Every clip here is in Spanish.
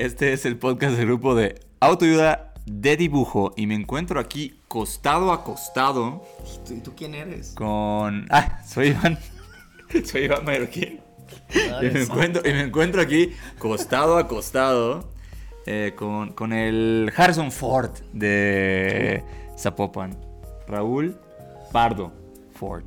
Este es el podcast del grupo de autoayuda de dibujo y me encuentro aquí costado a costado ¿Y tú quién eres? con... Ah, soy Iván, soy Iván Mallorquín y me, encuentro, y me encuentro aquí costado a costado eh, con, con el Harrison Ford de Zapopan, Raúl Pardo Ford.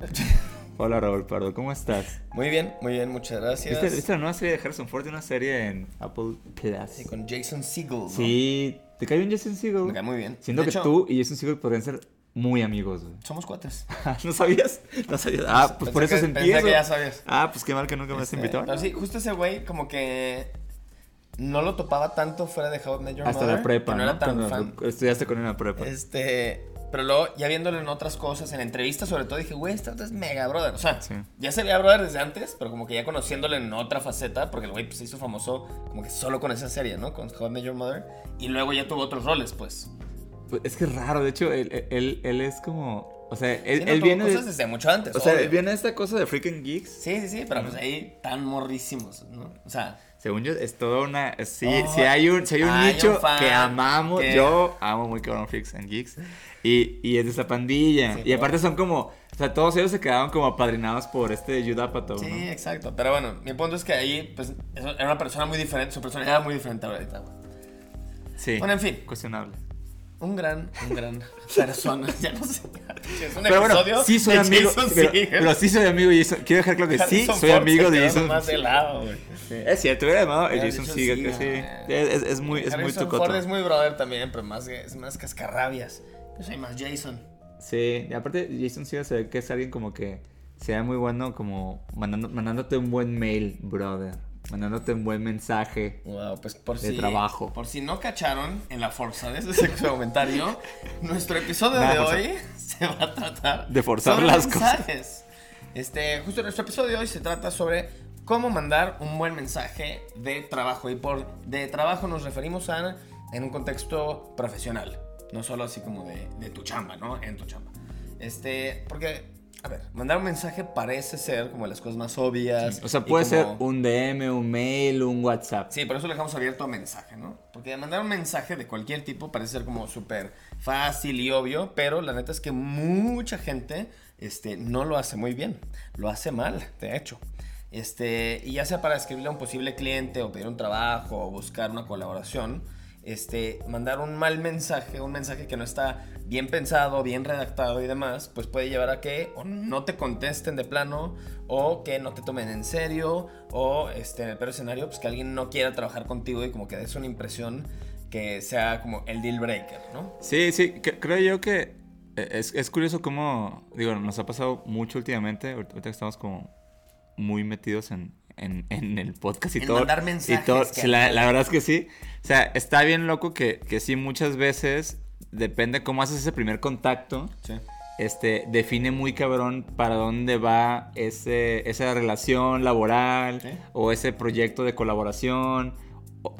Hola Raúl Pardo, ¿cómo estás? Muy bien, muy bien, muchas gracias. ¿Viste, viste la nueva serie de Harrison Ford? Una serie en Apple Plus. Sí, con Jason Segel. ¿no? Sí, ¿te cae bien Jason Segel? Me cae muy bien. Siento De que hecho- tú y Jason Segel podrían ser muy amigos, güey. Somos cuates. ¿No sabías? No sabías. Ah, pues Pensé por eso que- sentí pensé eso. que ya sabías. Ah, pues qué mal que nunca me has Este, invitado. Pero sí, justo ese güey como que no lo topaba tanto fuera de How I Met Your Hasta Mother, la prepa, que ¿no? no era tan Cuando fan. Estudiaste con él en la prepa. Este, pero luego ya viéndolo en otras cosas, en entrevistas sobre todo, dije, güey, este es mega brother. O sea, Sí. ya se veía brother desde antes, pero como que ya conociéndolo en otra faceta, porque el güey pues, se hizo famoso como que solo con esa serie, ¿no? Con How I Met Your Mother. Y luego ya tuvo otros roles, pues. Pues es que es raro, de hecho, él, él, él es como. O sea, él, Sí, no, él viene. cosas De, desde mucho antes. o sea, él viene esta cosa de freaking geeks. Sí, sí, sí, pero pues ahí tan morrísimos, ¿no? O sea, Según yo, es toda una. Sí, Oh, sí hay un, sí hay un hay nicho que amamos. Yo amo muy cabrón Freaks and Geeks. Y, y es de esa pandilla. Sí, y aparte son como. O sea, todos ellos se quedaron como apadrinados por este Judah Apatow, sí, ¿no? exacto. Pero bueno, mi punto es que ahí, pues, era una persona muy diferente, su personalidad era muy diferente ahorita. Sí. Bueno, en fin. Cuestionable. Un gran, un gran persona, ya no sé. Es un Pero bueno, sí soy de amigo. Jason Pero, pero sí soy amigo de Jason. Quiero dejar claro que sí, soy Ford amigo de Jason. nomás de lado. Sí, Es cierto, hubiera llamado el Jason Segel, que sí. Es, es muy, es muy tucoto. Ford es muy brother también, pero más, es más cascarrabias. Yo soy más Jason. Sí, y aparte Jason Segel se ve que es alguien como que sea muy bueno como mandando, mandándote un buen mail, brother. Mandándote un buen mensaje. Wow, pues por De si, trabajo. Por si no cacharon en la forza de ese comentario, nuestro episodio Nada de hoy se va a tratar De forzar sobre las mensajes. Este, justo nuestro episodio de hoy se trata sobre cómo mandar un buen mensaje de trabajo. Y por de trabajo nos referimos a en un contexto profesional. No solo así como de, de tu chamba, ¿no? En tu chamba. Este, porque, a ver, mandar un mensaje parece ser como las cosas más obvias. O sea, puede ser un DM, un mail, un WhatsApp. Sí, por eso lo dejamos abierto a mensaje, ¿no? Porque mandar un mensaje de cualquier tipo parece ser como súper fácil y obvio, pero la neta es que mucha gente este, no lo hace muy bien. Lo hace mal, de hecho. Este, y ya sea para escribirle a un posible cliente o pedir un trabajo o buscar una colaboración, este, mandar un mal mensaje, un mensaje que no está bien pensado, bien redactado y demás, pues puede llevar a que no te contesten de plano o que no te tomen en serio o este, en el peor escenario, pues que alguien no quiera trabajar contigo y como que des una impresión que sea como el deal breaker, ¿no? Sí, sí, creo yo que eh, es, es curioso cómo, digo, nos ha pasado mucho últimamente, ahorita estamos como muy metidos en, en, en el podcast y En todo. mandar y mensajes, todo. que Sí, la, verdad es que sí. O sea, está bien loco que, que sí muchas veces, depende cómo haces ese primer contacto, Sí. este, define muy cabrón para dónde va ese, esa relación laboral Sí. o ese proyecto de colaboración,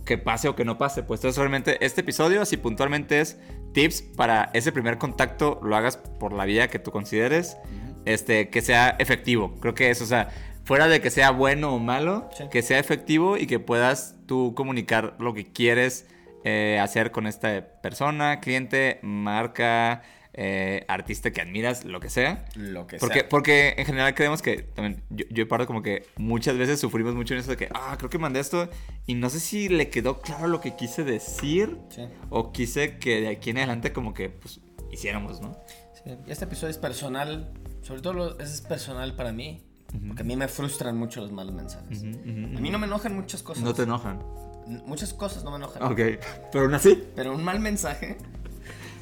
que pase o que no pase. Pues entonces realmente este episodio, así puntualmente es tips para ese primer contacto, lo hagas por la vía que tú consideres, este, que sea efectivo. Creo que eso, o sea, fuera de que sea bueno o malo, Sí. que sea efectivo y que puedas tú comunicar lo que quieres eh, hacer con esta persona, cliente, marca, eh, artista que admiras, lo que sea. Lo que Porque, sea. porque en general creemos que también, yo, yo parto como que muchas veces sufrimos mucho en eso de que, ah, creo que mandé esto y no sé si le quedó claro lo que quise decir Sí. o quise que de aquí en adelante como que, pues, hiciéramos, ¿no? Sí, Este episodio es personal, sobre todo es personal para mí, porque a mí me frustran mucho los malos mensajes. Ujú, ujú, A mí no me enojan muchas cosas. No te enojan. Muchas cosas no me enojan. Ok, pero aún así, Pero un mal mensaje.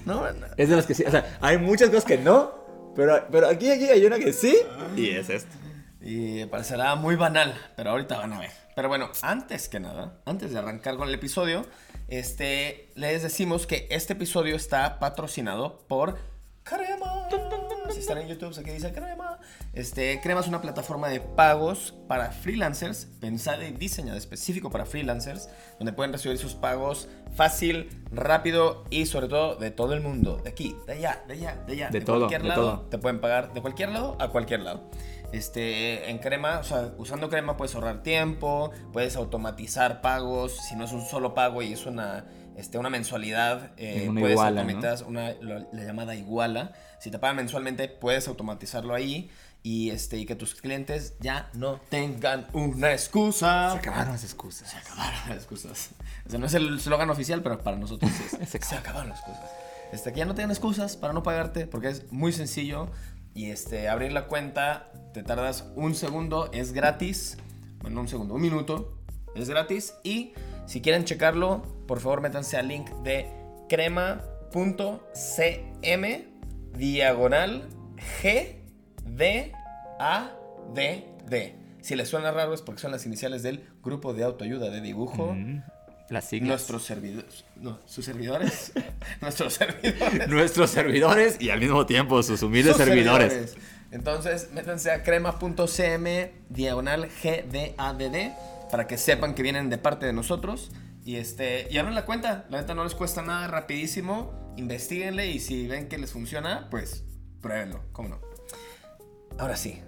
No, no. es de las que sí, o sea, hay muchas cosas que no, pero, pero aquí, aquí hay una que sí y es esto. Y parecerá muy banal, pero ahorita van a ver. Pero bueno, antes que nada, antes de arrancar con el episodio, este, les decimos que este episodio está patrocinado por Crema. Están en YouTube, aquí dice Crema. Este, Crema es una plataforma de pagos para freelancers, pensada y diseñada específico para freelancers, donde pueden recibir sus pagos fácil, rápido y sobre todo de todo el mundo. De aquí, de allá, de allá, de allá. De todo, cualquier de lado. todo. Te pueden pagar de cualquier lado a cualquier lado. Este, en crema, o sea, usando crema puedes ahorrar tiempo, puedes automatizar pagos. Si no es un solo pago y es una, este, una mensualidad, eh, una puedes iguala, ¿no? automatizar una, lo- la llamada iguala. Si te pagan mensualmente, puedes automatizarlo ahí y, este, y que tus clientes ya no tengan una excusa. Se acabaron las excusas. Se acabaron las excusas. O sea, no es el eslogan oficial, pero para nosotros es. Se se acabaron las excusas. Este, que ya no tengan excusas para no pagarte, porque es muy sencillo. Y este, abrir la cuenta, te tardas un segundo, es gratis. Bueno, no un segundo, un minuto. Es gratis. Y si quieren checarlo, por favor métanse al link de crema.cm diagonal G D A D D. Si les suena raro es porque son las iniciales del grupo de autoayuda de dibujo. Mm, Las siglas. Nuestros servidores. No, sus servidores. Nuestros servidores. Nuestros servidores y al mismo tiempo sus humildes Sus servidores. Entonces, métanse a crema.cm diagonal GDADD para que sepan que vienen de parte de nosotros. Y este, y abran la cuenta. La neta no les cuesta nada, rapidísimo. Investíguenle y si ven que les funciona, pues pruébenlo. ¿Cómo no? Ahora sí.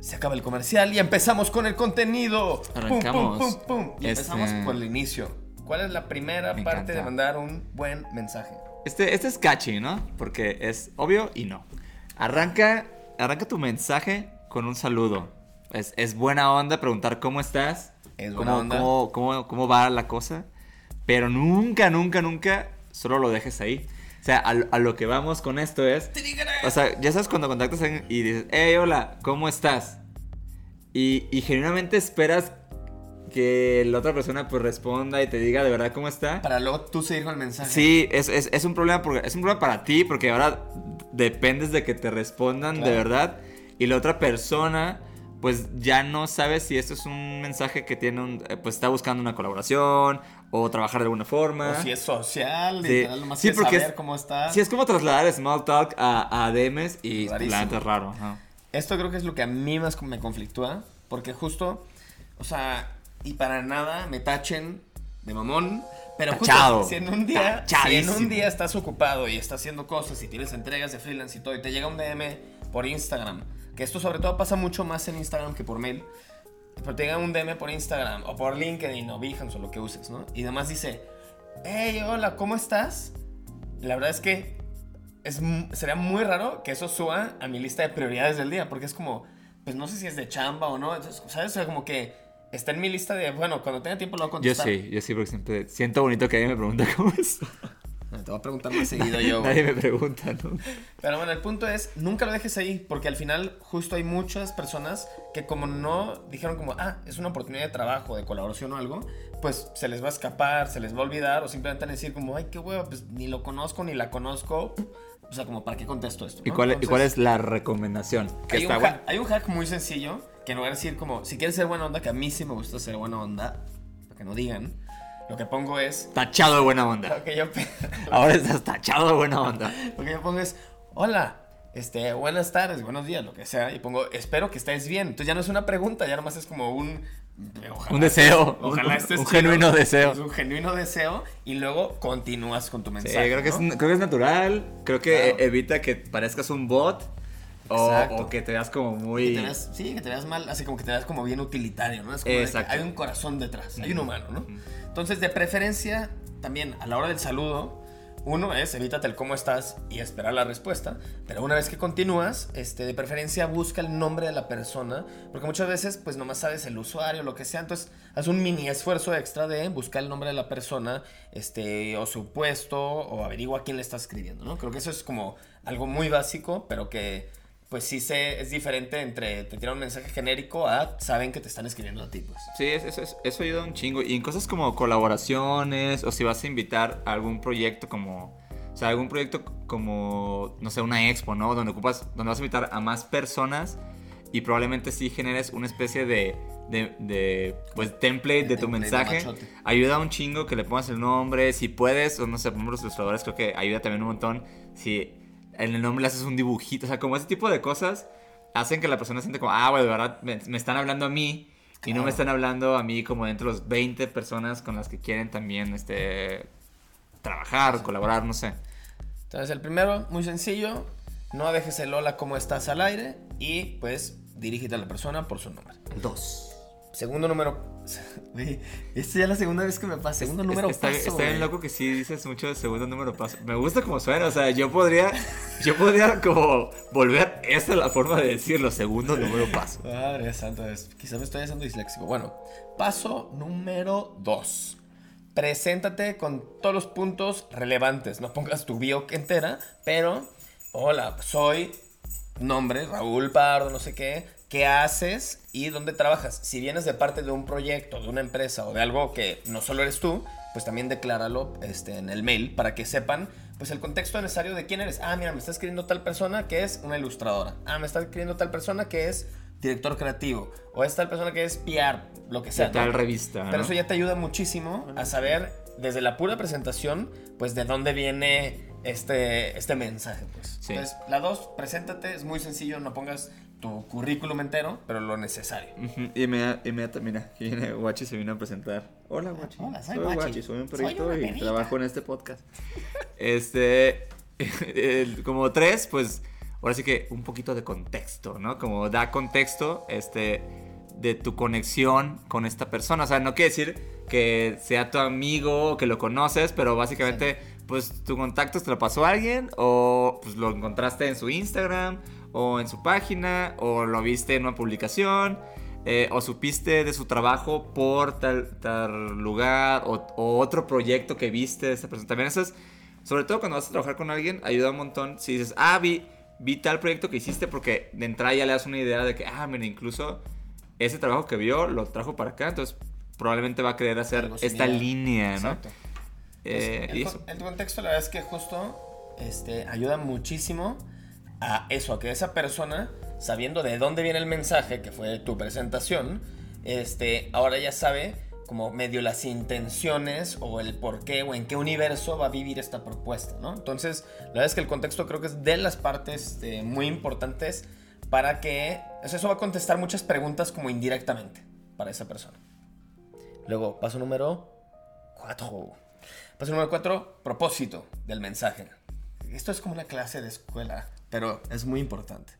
Se acaba el comercial y empezamos con el contenido. Arrancamos. Pum, pum, pum. Y Este- empezamos por el inicio. ¿Cuál es la primera Me parte de mandar un buen mensaje? Este, este es catchy, ¿no? Porque es obvio y no. Arranca, arranca tu mensaje con un saludo. Es, es buena onda preguntar cómo estás. Es cómo, buena onda. Cómo, cómo- cómo va la cosa. Pero nunca, nunca, nunca solo lo dejes ahí. O sea, a, lo- a lo que vamos con esto es... O sea, ya sabes cuando contactas a alguien y dices, hey, hola, ¿cómo estás? Y, y genuinamente esperas que la otra persona pues responda y te diga de verdad cómo está. Para luego tú seguir con el mensaje. Sí, es, es- es un problema porque es un problema para ti porque ahora dependes de que te respondan de Claro. verdad y la otra persona pues ya no sabe si esto es un mensaje que tiene un eh, pues está buscando una colaboración o trabajar de alguna forma. O si es social, Sí. literal, nomás Sí, porque saber es- cómo está. Sí, es como trasladar small talk a, a DMs y la es raro. ajá. Esto creo que es lo que a mí más me conflictúa, porque justo, o sea, y para nada me tachen de mamón, pero justo si en un día, si en un día estás ocupado y estás haciendo cosas y tienes entregas de freelance y todo y te llega un DM por Instagram, que esto sobre todo pasa mucho más en Instagram que por mail. Pero te llega un DM por Instagram o por LinkedIn o Behance o lo que uses, ¿no? Y además dice, hey, hola, ¿cómo estás? La verdad es que es, sería muy raro que eso suba a mi lista de prioridades del día, porque es como, pues no sé si es de chamba o no, entonces, ¿sabes? O sea, como que está en mi lista de, bueno, cuando tenga tiempo lo voy a Yo contestar. sí, yo sí porque siempre siento bonito que alguien me pregunta cómo es. No, Te voy a preguntar más seguido yo. Nadie me pregunta, ¿no? Pero bueno, el punto es, nunca lo dejes ahí, porque al final justo hay muchas personas que como no dijeron como, ah, es una oportunidad de trabajo, de colaboración o algo, pues se les va a escapar, se les va a olvidar, o simplemente van a decir como, ay, qué hueva, pues ni lo conozco, ni la conozco. O sea, como, ¿para qué contesto esto? ¿Y no? cuál, ¿Y Entonces- cuál es la recomendación? Que Hay un, está hack, bueno. hay un hack muy sencillo que en lugar de decir como, si quieres ser buena onda, que a mí sí me gusta ser buena onda, para que no digan, lo que pongo es, Tachado de buena onda. lo que yo, pe- Ahora estás tachado de buena onda. lo que yo pongo es, hola, este, buenas tardes, buenos días, lo que sea, y pongo, espero que estés bien. Entonces ya no es una pregunta, ya nomás es como un... ojalá Un deseo, Ojalá un- estés un chido. genuino deseo. Es un genuino deseo y luego continúas con tu Sí, mensaje. creo que, es, creo que es natural. Creo que Claro. evita que parezcas un bot. O, que te veas como Que muy. te veas- sí, que te veas mal, así como que te veas como bien utilitario, ¿no? Es como que Exacto. hay un corazón detrás, hay un humano, ¿no? Entonces, de preferencia, también a la hora del saludo, uno es evítate el cómo estás y esperar la respuesta, pero una vez que continúas, este, de preferencia busca el nombre de la persona, porque muchas veces, pues nomás sabes el usuario, lo que sea, entonces haz un mini esfuerzo extra de buscar el nombre de la persona, este, o su puesto, o averigua quién le está escribiendo, ¿no? Creo que eso es como algo muy básico, pero que pues sí se, es diferente entre te tiran un mensaje genérico a saben que te están escribiendo a ti, pues. Sí, es- eso, es- eso ayuda un chingo. Y en cosas como colaboraciones, o si vas a invitar a algún proyecto como. O sea, algún proyecto como, no sé, una expo, ¿no? Donde ocupas, donde vas a invitar a más personas y probablemente sí generes una especie de de, de, pues, template de, De tu mensaje. Ayuda un chingo que le pongas el nombre. Si puedes, o no sé, por ejemplo, los ilustradores creo que ayuda también un montón. Si en el nombre le haces un dibujito, o sea, como ese tipo de cosas hacen que la persona siente como, ah, bueno, de verdad me, me están hablando a mí. Y no me están hablando a mí como entre los 20 personas con las que quieren también este, trabajar, colaborar, no sé. Entonces, el primero, muy sencillo. No dejes el hola como estás al aire y pues dirígete a la persona por su nombre. 2. Segundo número. Güey, esta ya es la segunda vez que me pasa. Segundo número está, paso, está bien loco que sí dices mucho de segundo número paso. Me gusta como suena, o sea, yo podría, yo podría como volver, esa es la forma de decirlo, segundo número paso. Madre santa, quizá me estoy haciendo disléxico. Bueno, paso número 2. Preséntate con todos los puntos relevantes. No pongas tu bio entera, pero hola, soy nombre, Raúl Pardo, no sé qué. ¿Qué haces y dónde trabajas? Si vienes de parte de un proyecto, de una empresa o de algo que no solo eres tú, pues también decláralo este, en el mail para que sepan pues el contexto necesario de quién eres. Ah, mira, me está escribiendo tal persona que es una ilustradora. Ah, me está escribiendo tal persona que es director creativo. O es tal persona que es PR, lo que sea. De tal ¿no? revista, Pero ¿no? eso ya te ayuda muchísimo a saber desde la pura presentación, pues de dónde viene este, este mensaje. Pues. Sí. Entonces, la dos, preséntate, es muy sencillo, no pongas tu currículum entero, pero lo necesario. Y me, y me, mira, aquí viene Guachi se vino a presentar. Hola Guachi. Hola, soy soy Guachi. Guachi, soy un perrito y trabajo en este podcast. Este, como tres, pues ahora sí que un poquito de contexto, ¿no? Como da contexto, este, de tu conexión con esta persona. O sea, no quiere decir que sea tu amigo o que lo conoces, pero básicamente, pues tu contacto te lo pasó a alguien o pues lo encontraste en su Instagram o en su página o lo viste en una publicación. eh, o supiste de su trabajo por tal, tal lugar o, o otro proyecto que viste de esa persona. También eso es, sobre todo cuando vas a trabajar con alguien, ayuda un montón si dices, ah, vi, vi tal proyecto que hiciste porque de entrada ya le das una idea de que, ah, mira, incluso ese trabajo que vio lo trajo para acá, entonces probablemente va a querer hacer esta línea, ¿no? Exacto. Eh, Pues, y eso. el contexto, la verdad es que justo este, ayuda muchísimo a eso, a que esa persona, sabiendo de dónde viene el mensaje, que fue tu presentación, este, ahora ya sabe como medio las intenciones o el por qué o en qué universo va a vivir esta propuesta, ¿no? Entonces, la verdad es que el contexto creo que es de las partes este, muy importantes para que, eso va a contestar muchas preguntas como indirectamente para esa persona. Luego, paso número 4. Paso número 4, propósito del mensaje. Esto es como una clase de escuela, pero es muy importante.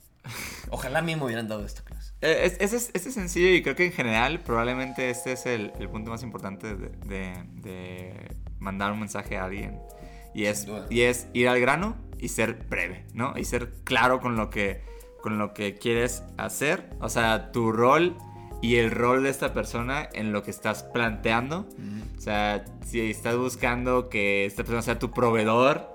Ojalá a mí me hubieran dado esta clase. Eh, es- Ese es, ese es sencillo y creo que en general probablemente este es el, el punto más importante de, de- de mandar un mensaje a alguien. Y es, y es ir al grano y ser breve, ¿no? Y ser claro con lo que, con lo que quieres hacer. O sea, tu rol y el rol de esta persona en lo que estás planteando. O sea, si estás buscando que esta persona sea tu proveedor,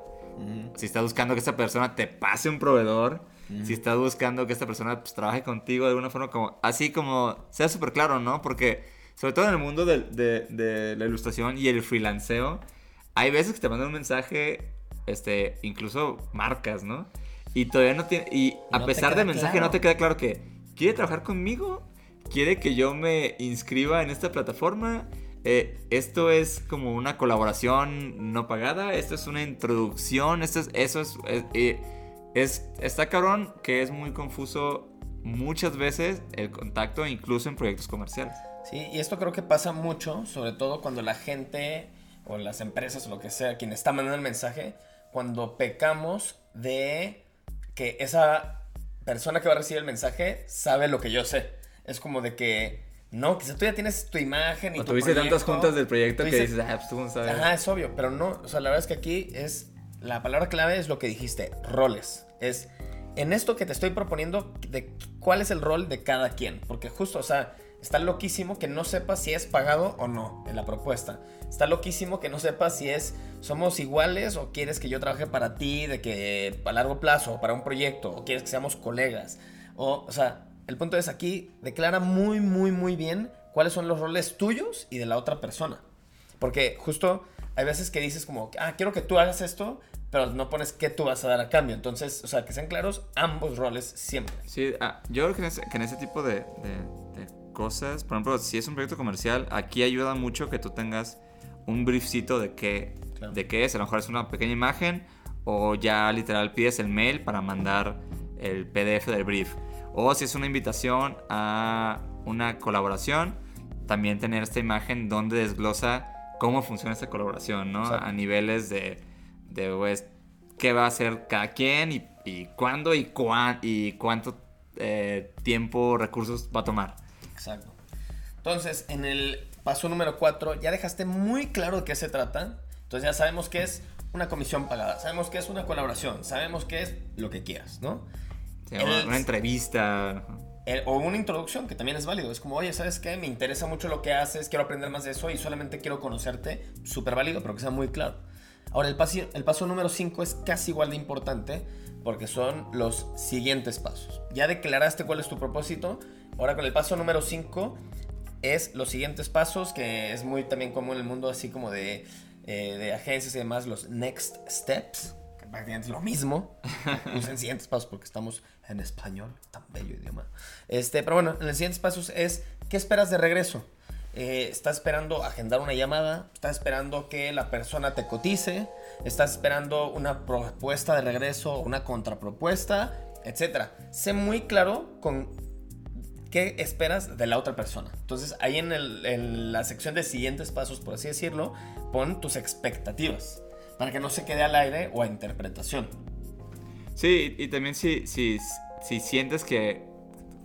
si estás buscando que esta persona te pase un proveedor, si estás buscando que esta persona pues, trabaje contigo de alguna forma, como, así como sea súper claro, ¿no? Porque sobre todo en el mundo del- de, de la ilustración y el freelanceo, hay veces que te mandan un mensaje, este, incluso marcas, ¿no? Y todavía no tiene, y a No pesar del mensaje claro. no te queda claro que quiere trabajar conmigo, quiere que yo me inscriba en esta plataforma. Eh, esto es como una colaboración no pagada, esto es una introducción, esto es, eso es, eh, es- está cabrón que es muy confuso muchas veces el contacto, incluso en proyectos comerciales. Sí, y esto creo que pasa mucho, sobre todo cuando la gente o las empresas o lo que sea, quien está mandando el mensaje, cuando pecamos de que esa persona que va a recibir el mensaje sabe lo que yo sé. Es como de que, no, quizá tú ya tienes tu imagen y O tu tuviste tantas proyecto, juntas del proyecto que dices, ah, pues tú no sabes. Ajá, es obvio, pero no, o sea, la verdad es que aquí es, la palabra clave es lo que dijiste, roles. Es, en esto que te estoy proponiendo, de cuál es el rol de cada quien, porque justo, o sea, está loquísimo que no sepas si es pagado o no en la propuesta. Está loquísimo que no sepas si es, somos iguales o quieres que yo trabaje para ti, de que a largo plazo, para un proyecto, o quieres que seamos colegas. O, o sea, el punto es aquí, declara muy, muy, muy bien cuáles son los roles tuyos y de la otra persona. Porque justo hay veces que dices como, ah, quiero que tú hagas esto, pero no pones qué tú vas a dar a cambio. Entonces, o sea, que sean claros ambos roles siempre. Sí, ah, yo creo que en ese, que en ese tipo de, de- de cosas. Por ejemplo, si es un proyecto comercial, aquí ayuda mucho que tú tengas un briefcito de qué, Claro. de qué es. A lo mejor es una pequeña imagen o ya literal pides el mail para mandar el PDF del brief. O si es una invitación a una colaboración, también tener esta imagen donde desglosa cómo funciona esta colaboración, ¿no? Exacto. A niveles de, de pues, qué va a hacer cada quien y, y cuándo y, cuán, y cuánto eh, tiempo, recursos va a tomar. Exacto. Entonces, en el paso número 4, ya dejaste muy claro de qué se trata. Entonces, ya sabemos que es una comisión pagada, sabemos que es una colaboración, sabemos que es lo que quieras, ¿no? Una, El- una entrevista. El- o una introducción, que también es válido. Es como, oye, ¿sabes qué? Me interesa mucho lo que haces, quiero aprender más de eso y solamente quiero conocerte. Súper válido, pero que sea muy claro. Ahora, el paso, el paso número 5 es casi igual de importante porque son los siguientes pasos. Ya declaraste cuál es tu propósito. Ahora, con el paso número 5 es los siguientes pasos, que es muy también común en el mundo así como de, eh, de agencias y demás, los next steps, prácticamente lo mismo. Usen siguientes pasos porque estamos en español, tan bello idioma. Este, pero bueno, en los siguientes pasos es, ¿qué esperas de regreso? Eh, ¿Estás esperando agendar una llamada? ¿Estás esperando que la persona te cotice? ¿Estás esperando una propuesta de regreso, una contrapropuesta, etcétera? Sé muy claro con qué esperas de la otra persona. Entonces, ahí en, el- en la sección de siguientes pasos, por así decirlo, pon tus expectativas para que no se quede al aire o a interpretación. Sí, y, y también si, si, si sientes que,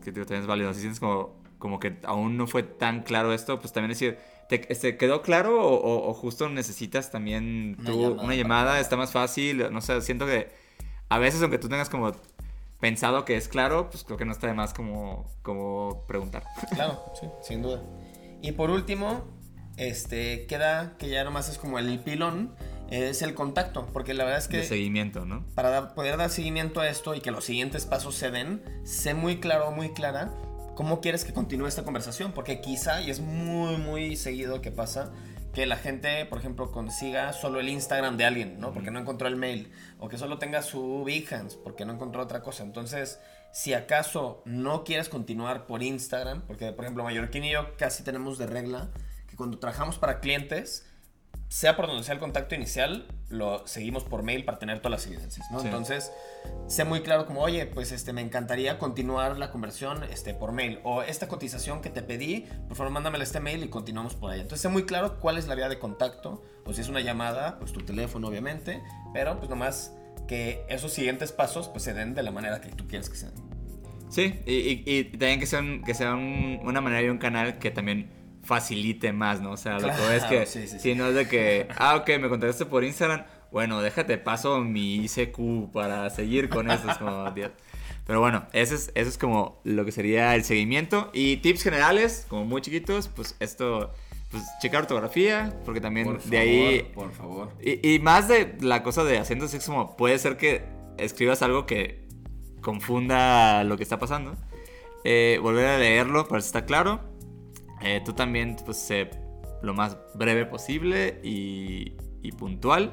que digo, también es válido, si sientes como, como que aún no fue tan claro esto, pues también decir, ¿te, este, quedó claro o, o- o justo necesitas también Una tú llamada una llamada? Está más fácil, no sé, siento que a veces aunque tú tengas como pensado que es claro, pues creo que no está de más como, como preguntar. Claro, sí, sin duda. Y por último, este, queda que ya nomás es como el pilón, es el contacto, porque la verdad es De que seguimiento, ¿no? para poder dar seguimiento a esto y que los siguientes pasos se den, sé muy claro, muy clara cómo quieres que continúe esta conversación, porque quizá, y es muy, muy seguido que pasa, que la gente, por ejemplo, consiga solo el Instagram de alguien, ¿no? Porque no encontró el mail, o que solo tenga su Behance, porque no encontró otra cosa. Entonces, si acaso no quieres continuar por Instagram, porque, por ejemplo, Mallorquín y yo casi tenemos de regla que cuando trabajamos para clientes, sea por donde sea el contacto inicial, lo seguimos por mail para tener todas las evidencias, ¿no? Sí. Entonces, sé muy claro como, oye, pues este, me encantaría continuar la conversión este, por mail. O esta cotización que te pedí, por favor, mándamela este mail y continuamos por ahí. Entonces, sé muy claro cuál es la vía de contacto. O si es una llamada, pues tu teléfono, obviamente. Pero, pues nomás que esos siguientes pasos, pues se den de la manera que tú quieres que se den. Sí, y, y- y también que sea, un- que sea un- una manera y un canal que también facilite más, ¿no? O sea, lo que Claro, es que sí, sí, sí. si no es de que, ah, ok, me contactaste por Instagram, bueno, déjate paso mi ICQ para seguir con eso. Es como, Dios. Pero bueno, eso es, eso es como lo que sería el seguimiento. Y tips generales, como muy chiquitos, pues esto, pues checar ortografía, porque también de ahí por favor. y, y más de la cosa de acentos es como puede ser que escribas algo que confunda lo que está pasando. Eh, volver a leerlo para si está claro. Eh, tú también, pues, sé lo más breve posible y, y puntual.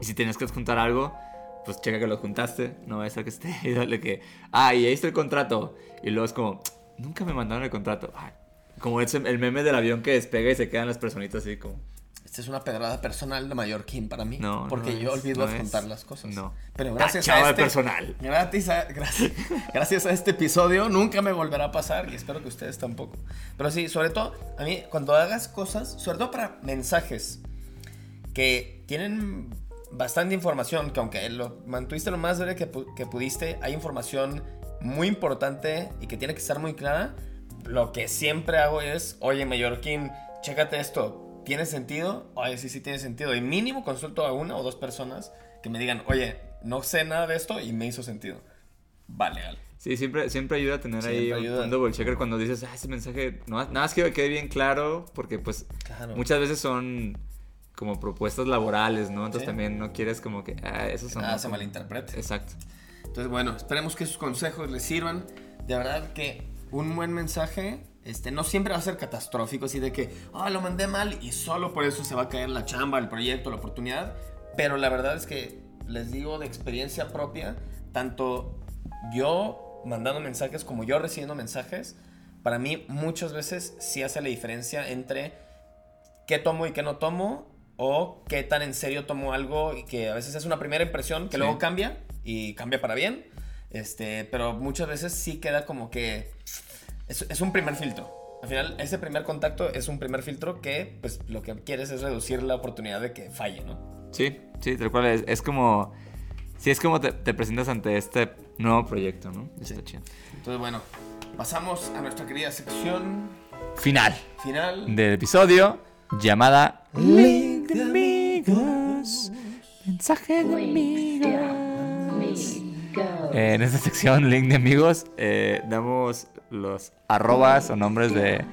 Y si tienes que adjuntar algo, pues checa que lo juntaste. No va a ser que esté y dale que, ah, y ahí está el contrato. Y luego es como, nunca me mandaron el contrato. Ay, como ese, el meme del avión que despega y se quedan las personitas así como. Esta es una pedrada personal de Mallorquín para mí. No, Porque no yo es, olvido no adjuntar es. las cosas. No. Pero gracias Tachado a de este personal. Gracias a, gracias, gracias a este episodio nunca me volverá a pasar y espero que ustedes tampoco. Pero sí, sobre todo, a mí, cuando hagas cosas, sobre todo para mensajes que tienen bastante información, que aunque lo mantuviste lo más breve que, pu- que pudiste, hay información muy importante y que tiene que estar muy clara. Lo que siempre hago es, oye, Mallorquín, chécate esto, ¿tiene sentido? Oye, sí, sí tiene sentido. Y mínimo consulto a una o dos personas que me digan, oye, no sé nada de esto y me hizo sentido. Vale, vale. Sí, siempre, siempre ayuda a tener ahí Siempre un, ayuda. un double checker cuando dices, ah, ese mensaje, no, nada más que quede bien claro, porque pues Claro. muchas veces son como propuestas laborales, ¿no? Entonces Sí. también no quieres como que, ah, eso son... nada se malinterprete. Exacto. Entonces, bueno, esperemos que sus consejos les sirvan. De verdad que un buen mensaje este, no siempre va a ser catastrófico, así de que, ah, lo mandé mal y solo por eso se va a caer la chamba, el proyecto, la oportunidad. Pero la verdad es que les digo de experiencia propia, tanto yo mandando mensajes como yo recibiendo mensajes, para mí muchas veces sí hace la diferencia entre qué tomo y qué no tomo o qué tan en serio tomo algo y que a veces es una primera impresión que Sí. luego cambia y cambia para bien. Este, pero muchas veces sí queda como que es, es un primer filtro. Al final, ese primer contacto es un primer filtro que, pues, lo que quieres es reducir la oportunidad de que falle, ¿no? Sí, sí, tal cual. Es, es como. Sí, es como te, te presentas ante este nuevo proyecto, ¿no? Está chido. Entonces, bueno, pasamos a nuestra querida sección Final final. del episodio llamada Link de Amigos. Mensaje de amigos. Eh, en esta sección, Link de Amigos, eh, damos los arrobas o nombres de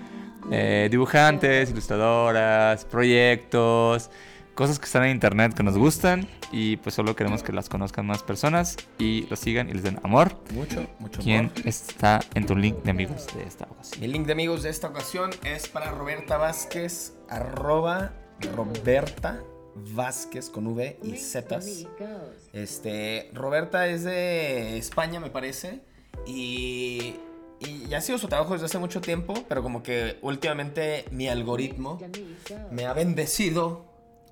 eh, dibujantes, ilustradoras, proyectos, cosas que están en internet que nos gustan y pues solo queremos que las conozcan más personas y los sigan y les den amor. Mucho, mucho ¿Quién amor. está en tu link de amigos de esta ocasión? Mi link de amigos de esta ocasión es para Roberta Vázquez, arroba Roberta Vázquez con V y Z. Este, Roberta es de España, me parece, y, y ya ha sido su trabajo desde hace mucho tiempo, pero como que últimamente mi algoritmo me ha bendecido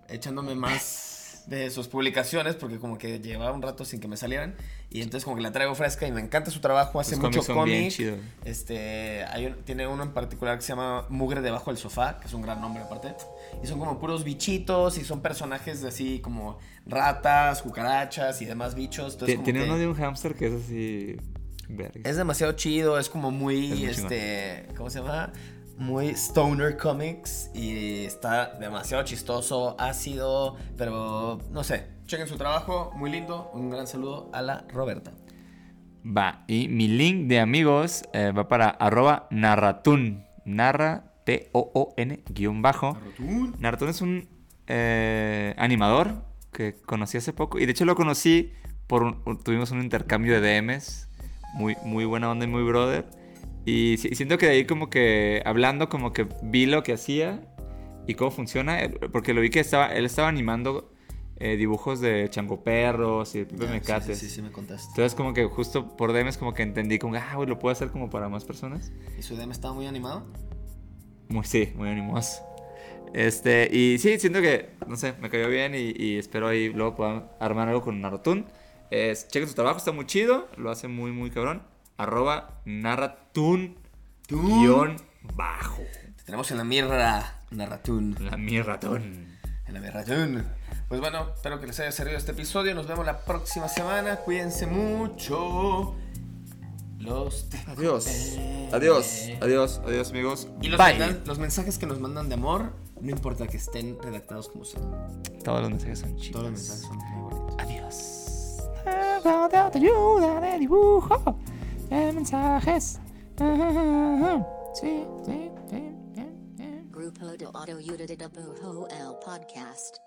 echándome más de sus publicaciones porque como que llevaba un rato sin que me salieran y entonces como que la traigo fresca y me encanta su trabajo, hace Sus mucho cómic. Este, hay un- tiene uno en particular que se llama Mugre debajo del sofá, que es un gran nombre aparte. Y son como puros bichitos y son personajes de así como ratas, cucarachas y demás bichos. Entonces, como Tiene que uno de un hámster que es así. verga. Es demasiado chido, es como muy, Es muy este, ¿cómo se llama? Muy stoner comics y está demasiado chistoso, ácido, pero no sé. Chequen su trabajo, muy lindo. Un gran saludo a la Roberta. Va, y mi link de amigos eh, va para arroba narratun. Narra T-O-O-N guion bajo. Narratun es un eh, animador que conocí hace poco. Y de hecho lo conocí por un- un- tuvimos un intercambio de DMs. Muy, muy buena onda y muy brother. Y si- siento que de ahí como que hablando como que vi lo que hacía y cómo funciona. eh, Porque lo vi que estaba, él estaba animando eh, dibujos de chango perros y de Pipe Mecates. Sí, sí, sí, me contaste. Entonces como que justo por DMs como que entendí como, ah, güey, lo puedo hacer como para más personas. ¿Y su DM estaba muy animado? Muy, sí, muy animoso. Este, y sí, siento que, no sé, me cayó bien y, y espero ahí luego puedan armar algo con Narratun. Es, chequen su trabajo, está muy chido, lo hace muy, muy cabrón. Arroba Narratun guion bajo. Te tenemos en la mirra, Narratún. La mi ratón. En la Mirratún. Pues bueno, espero que les haya servido este episodio. Nos vemos la próxima semana. Cuídense mucho. Los Adiós. Adiós. Adiós. Adiós, amigos. Y los, Bye. mensajes- los mensajes que nos mandan de amor, no importa que estén redactados como sean. Todos los mensajes son chidos. Todos los mensajes son muy bonitos. Adiós. de ayuda de dibujo, mensajes. Sí, sí, sí, bien, bien. Grupo de Auto Udidabuho El Podcast.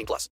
18 plus.